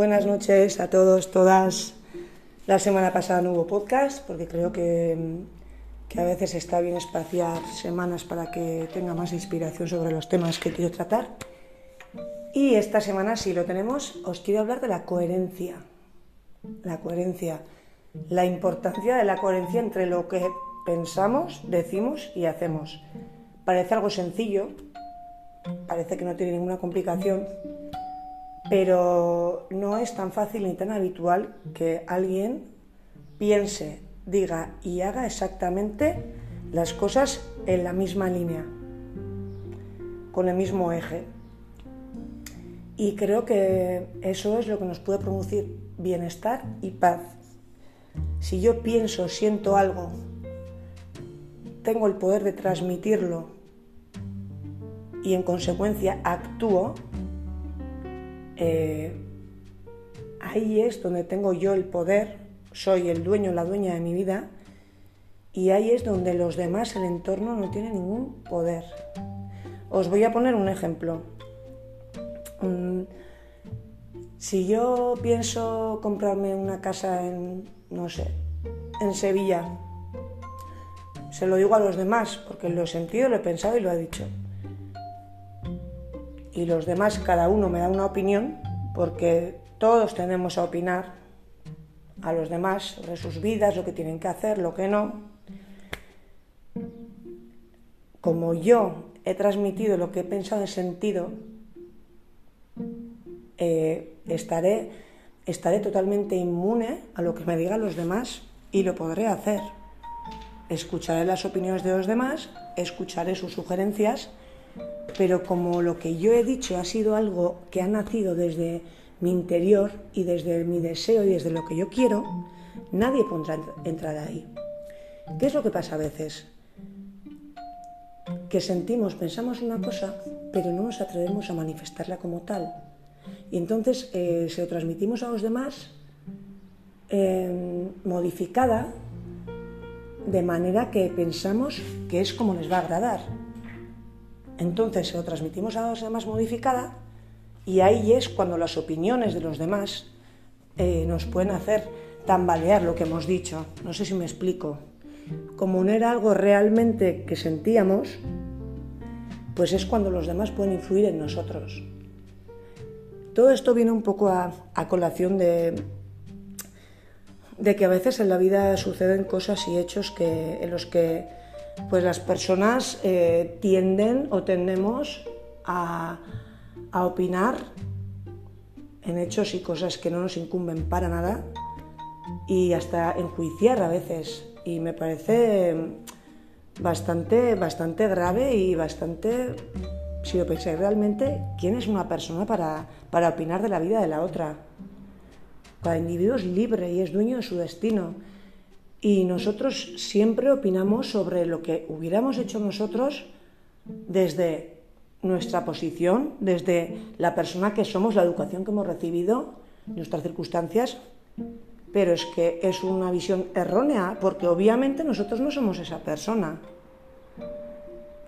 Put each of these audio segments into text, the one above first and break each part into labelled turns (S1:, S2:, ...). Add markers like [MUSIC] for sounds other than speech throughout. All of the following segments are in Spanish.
S1: Buenas noches a todos, todas. La semana pasada no hubo podcast porque creo que, que, a veces está bien espaciar semanas para que tenga más inspiración sobre los temas que quiero tratar. Y esta semana, si lo tenemos, os quiero hablar de la coherencia. La coherencia. La importancia de la coherencia entre lo que pensamos, decimos y hacemos. Parece algo sencillo, parece que no tiene ninguna complicación, pero no es tan fácil ni tan habitual que alguien piense, diga y haga exactamente las cosas en la misma línea, con el mismo eje. Y creo que eso es lo que nos puede producir bienestar y paz. Si yo pienso, siento algo, tengo el poder de transmitirlo y en consecuencia actúo, eh, ahí es donde tengo yo el poder, soy el dueño, la dueña de mi vida, y ahí es donde los demás, el entorno, no tienen ningún poder. Os voy a poner un ejemplo. Mm, si yo pienso comprarme una casa en, no sé, en Sevilla, se lo digo a los demás, porque lo he sentido, lo he pensado y lo he dicho y los demás, cada uno me da una opinión, porque todos tenemos a opinar a los demás sobre sus vidas, lo que tienen que hacer, lo que no. Como yo he transmitido lo que he pensado, y sentido, eh, estaré, estaré totalmente inmune a lo que me digan los demás y lo podré hacer. Escucharé las opiniones de los demás, escucharé sus sugerencias pero como lo que yo he dicho ha sido algo que ha nacido desde mi interior y desde mi deseo y desde lo que yo quiero, nadie podrá entrar ahí. ¿Qué es lo que pasa a veces? Que sentimos, pensamos una cosa, pero no nos atrevemos a manifestarla como tal. Y entonces eh, se lo transmitimos a los demás em, modificada de manera que pensamos que es como les va a agradar. Entonces se lo transmitimos a los demás modificada y ahí es cuando las opiniones de los demás eh, nos pueden hacer tambalear lo que hemos dicho. No sé si me explico. Como no era algo realmente que sentíamos, pues es cuando los demás pueden influir en nosotros. Todo esto viene un poco a, colación de, de que a veces en la vida suceden cosas y hechos que, en los que pues las personas eh, tienden o tendemos a, opinar en hechos y cosas que no nos incumben para nada y hasta enjuiciar a veces. Y me parece bastante, bastante grave y bastante, si lo pensáis realmente, ¿quién es una persona para, para opinar de la vida de la otra? Cada individuo es libre y es dueño de su destino y nosotros siempre opinamos sobre lo que hubiéramos hecho nosotros desde nuestra posición, desde la persona que somos, la educación que hemos recibido, nuestras circunstancias, pero es que es una visión errónea, porque obviamente nosotros no somos esa persona.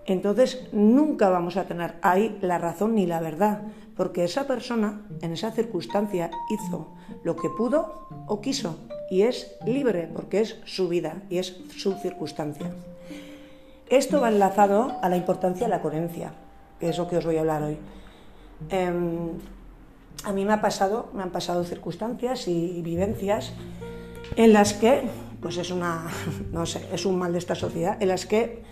S1: Entonces nunca vamos a tener ahí la razón ni la verdad, porque esa persona en esa circunstancia hizo lo que pudo o quiso y es libre porque es su vida y es su circunstancia. Esto va enlazado a la importancia de la coherencia, que es lo que os voy a hablar hoy. Em, a mí me ha pasado, me han pasado circunstancias y vivencias en las que, pues es una, [LAUGHS] no sé, es un mal de esta sociedad, en las que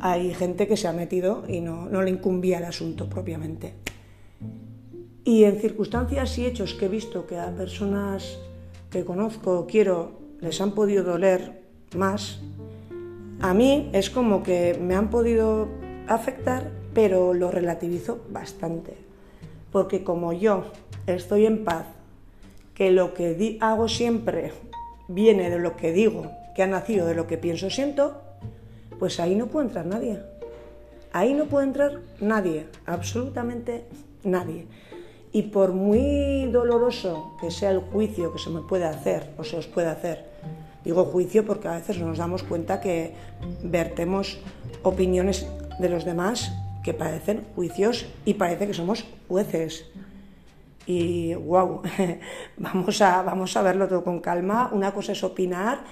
S1: hay gente que se ha metido y no, le incumbía el asunto propiamente. Y en circunstancias y hechos que he visto que a personas que conozco o quiero les han podido doler más, a mí es como que me han podido afectar, pero lo relativizo bastante. Porque como yo estoy en paz, que lo que hago siempre viene de lo que digo, que ha nacido de lo que pienso siento, pues ahí no puede entrar nadie. Ahí no puede entrar nadie, absolutamente nadie. Y por muy doloroso que sea el juicio que se me puede hacer o se os puede hacer, digo juicio porque a veces nos damos cuenta que vertemos opiniones de los demás que parecen juicios y parece que somos jueces. Y wow, [LAUGHS] vamos a, vamos a verlo todo con calma. Una cosa es opinar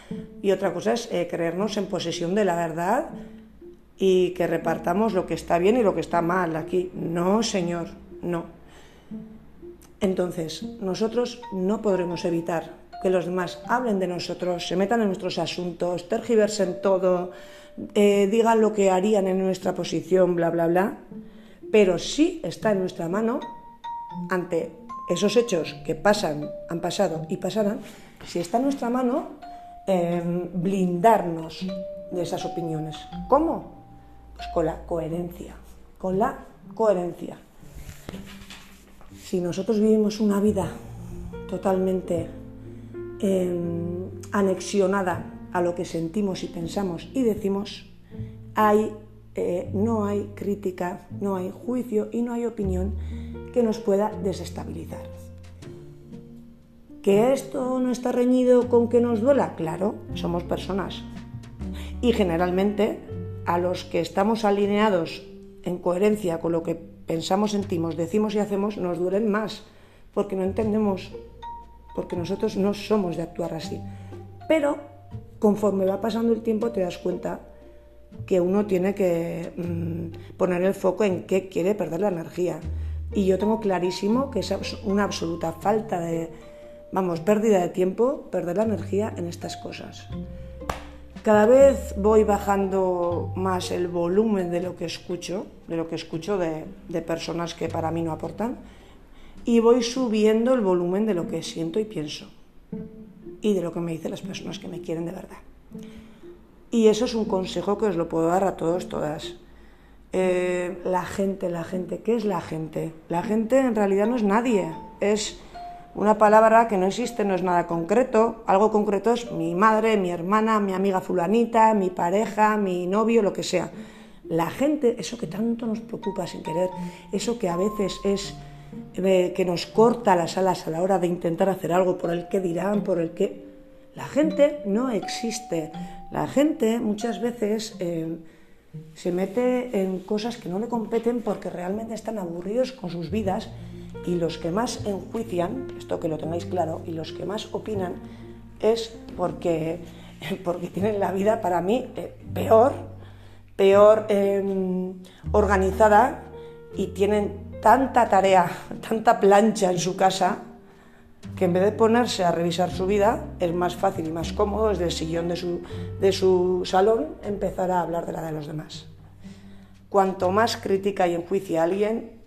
S1: y otra cosa es eh, creernos en posesión de la verdad y que repartamos lo que está bien y lo que está mal aquí. No, señor, no. Entonces, nosotros no podremos evitar que los demás hablen de nosotros, se metan en nuestros asuntos, tergiversen todo, eh, digan lo que harían en nuestra posición, bla, bla, bla. Pero sí está en nuestra mano ante esos hechos que pasan, han pasado y pasarán, si está en nuestra mano, em, blindarnos de esas opiniones. ¿Cómo? Pues con la coherencia, con la coherencia. Si nosotros vivimos una vida totalmente em, anexionada a lo que sentimos y pensamos y decimos, hay, eh, no hay crítica, no hay juicio y no hay opinión que nos pueda desestabilizar. ¿Que esto no está reñido con que nos duela? Claro, somos personas. Y generalmente a los que estamos alineados en coherencia con lo que pensamos, sentimos, decimos y hacemos, nos duelen más, porque no entendemos, porque nosotros no somos de actuar así. Pero conforme va pasando el tiempo te das cuenta que uno tiene que mm, poner el foco en qué quiere perder la energía. Y yo tengo clarísimo que es una absoluta falta de, vamos, pérdida de tiempo, perder la energía en estas cosas. Cada vez voy bajando más el volumen de lo que escucho, de lo que escucho de, de personas que para mí no aportan, y voy subiendo el volumen de lo que siento y pienso, y de lo que me dicen las personas que me quieren de verdad. Y eso es un consejo que os lo puedo dar a todos, todas. Eh, la gente, la gente, ¿qué es la gente? La gente en realidad no es nadie, es una palabra que no existe, no es nada concreto. Algo concreto es mi madre, mi hermana, mi amiga fulanita, mi pareja, mi novio, lo que sea. La gente, eso que tanto nos preocupa sin querer, eso que a veces es eh, que nos corta las alas a la hora de intentar hacer algo por el que dirán, por el que... La gente no existe. La gente muchas veces... Eh, se mete en cosas que no le competen porque realmente están aburridos con sus vidas y los que más enjuician, esto que lo tengáis claro, y los que más opinan es porque, [LAUGHS] porque tienen la vida para mí eh, peor, peor em, organizada y tienen tanta tarea, tanta plancha en su casa que en vez de ponerse a revisar su vida, es más fácil y más cómodo desde el sillón de su, de su salón empezar a hablar de la de los demás. Cuanto más crítica y enjuicia a alguien,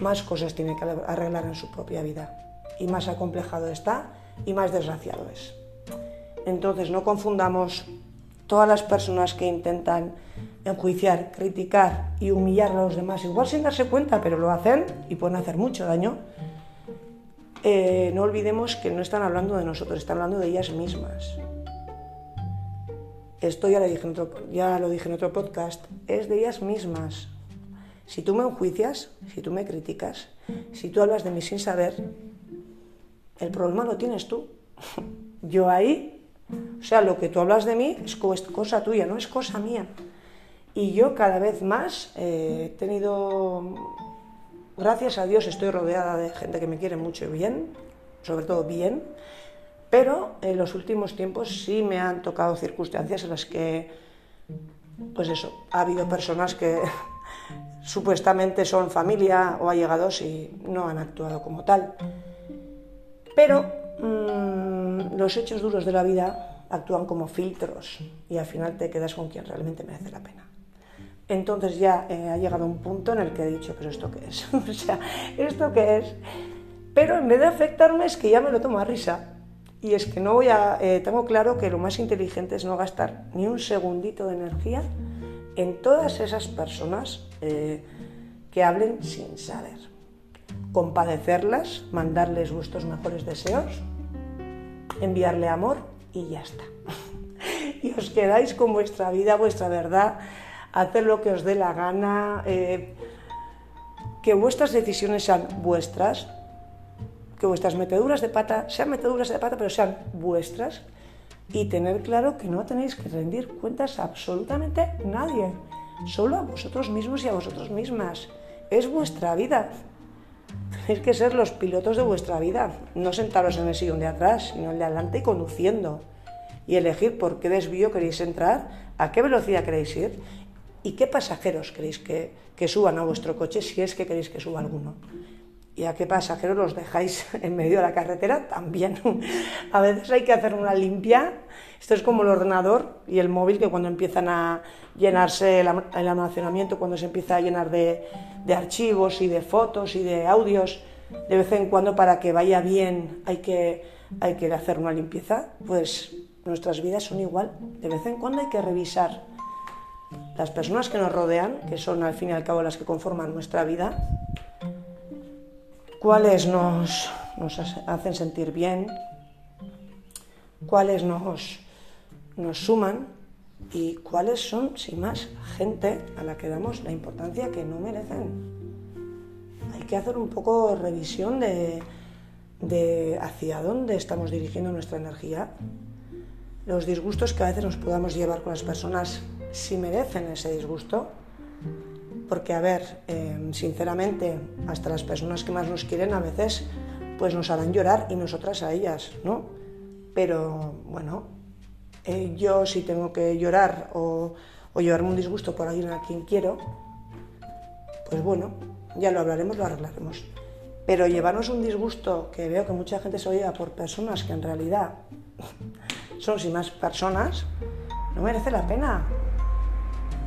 S1: más cosas tiene que arreglar en su propia vida. Y más acomplejado está y más desgraciado es. Entonces no confundamos todas las personas que intentan enjuiciar, criticar y humillar a los demás, igual sin darse cuenta, pero lo hacen y pueden hacer mucho daño eh, no olvidemos que no están hablando de nosotros, están hablando de ellas mismas. Esto ya lo, dije en otro, ya lo dije en otro podcast, es de ellas mismas. Si tú me enjuicias, si tú me criticas, si tú hablas de mí sin saber, el problema lo tienes tú. [LAUGHS] Yo ahí, o sea, lo que tú hablas de mí es cosa tuya, no es cosa mía. Y yo cada vez más eh, he tenido gracias a Dios estoy rodeada de gente que me quiere mucho y bien, sobre todo bien, pero en los últimos tiempos sí me han tocado circunstancias en las que, pues eso, ha habido personas que [LAUGHS] supuestamente son familia o allegados y no han actuado como tal. Pero mm, los hechos duros de la vida actúan como filtros y al final te quedas con quien realmente merece la pena. Entonces ya eh, ha llegado un punto en el que he dicho, pero ¿esto qué es? [LAUGHS] o sea, ¿esto qué es? Pero en vez de afectarme es que ya me lo tomo a risa. Y es que no voy a... Eh, tengo claro que lo más inteligente es no gastar ni un segundito de energía en todas esas personas eh, que hablen sin saber. Compadecerlas, mandarles vuestros mejores deseos, enviarle amor y ya está. [LAUGHS] y os quedáis con vuestra vida, vuestra verdad hacer lo que os dé la gana, eh, que vuestras decisiones sean vuestras, que vuestras meteduras de pata sean meteduras de pata, pero sean vuestras, y tener claro que no tenéis que rendir cuentas a absolutamente nadie, solo a vosotros mismos y a vosotros mismas. Es vuestra vida. tenéis que ser los pilotos de vuestra vida, no sentaros en el sillón de atrás, sino el de adelante y conduciendo. Y elegir por qué desvío queréis entrar, a qué velocidad queréis ir y qué pasajeros queréis que, que suban a vuestro coche si es que queréis que suba alguno. ¿Y a qué pasajeros los dejáis [LAUGHS] en medio de la carretera? También. [LAUGHS] A veces hay que hacer una limpia. Esto es como el ordenador y el móvil que cuando empiezan a llenarse el, almacenamiento, cuando se empieza a llenar de, de, archivos y de fotos y de audios, de vez en cuando para que vaya bien hay que, hay que hacer una limpieza. Pues nuestras vidas son igual. De vez en cuando hay que revisar las personas que nos rodean, que son al fin y al cabo las que conforman nuestra vida, cuáles nos, hacen sentir bien, cuáles nos, nos suman y cuáles son, sin más, gente a la que damos la importancia que no merecen. Hay que hacer un poco revisión de, de hacia dónde estamos dirigiendo nuestra energía, los disgustos que a veces nos podamos llevar con las personas si merecen ese disgusto porque, a ver, em, sinceramente, hasta las personas que más nos quieren a veces pues nos harán llorar y nosotras a ellas, ¿no? Pero bueno, eh, yo si tengo que llorar o, llevarme un disgusto por alguien a quien quiero, pues bueno, ya lo hablaremos, lo arreglaremos. Pero llevarnos un disgusto que veo que mucha gente se oye por personas que en realidad [LAUGHS] son sin más personas, no merece la pena.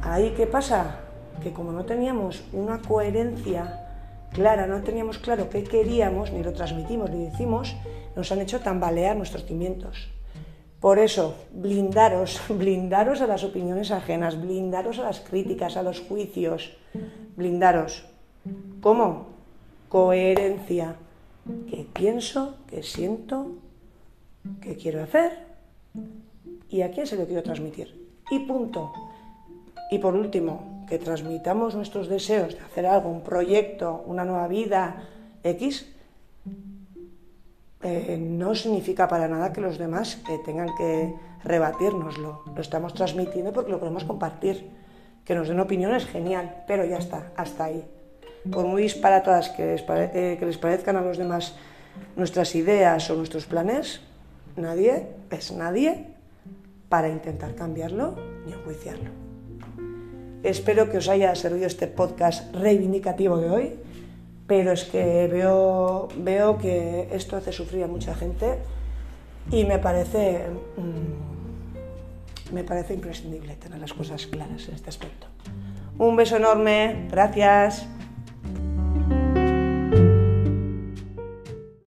S1: Ahí, ¿qué pasa? que como no teníamos una coherencia clara, no teníamos claro qué queríamos, ni lo transmitimos, ni decimos, nos han hecho tambalear nuestros cimientos. Por eso, blindaros, [LAUGHS] blindaros a las opiniones ajenas, blindaros a las críticas, a los juicios, blindaros. ¿Cómo? Coherencia. ¿Qué pienso? ¿Qué siento? ¿Qué quiero hacer? ¿Y a quién se lo quiero transmitir? Y punto. Y por último, que transmitamos nuestros deseos de hacer algo, un proyecto, una nueva vida, X, eh, no significa para nada que los demás tengan que rebatirnoslo. Lo estamos transmitiendo porque lo podemos compartir. Que nos den opiniones, genial, pero ya está, hasta ahí. Por muy disparatadas que les, eh, que les parezcan a los demás nuestras ideas o nuestros planes, nadie es nadie para intentar cambiarlo ni enjuiciarlo. Espero que os haya servido este podcast reivindicativo de hoy, pero es que veo, veo que esto hace sufrir a mucha gente y me parece, mm, me parece imprescindible tener las cosas claras en este aspecto. Un beso enorme, gracias.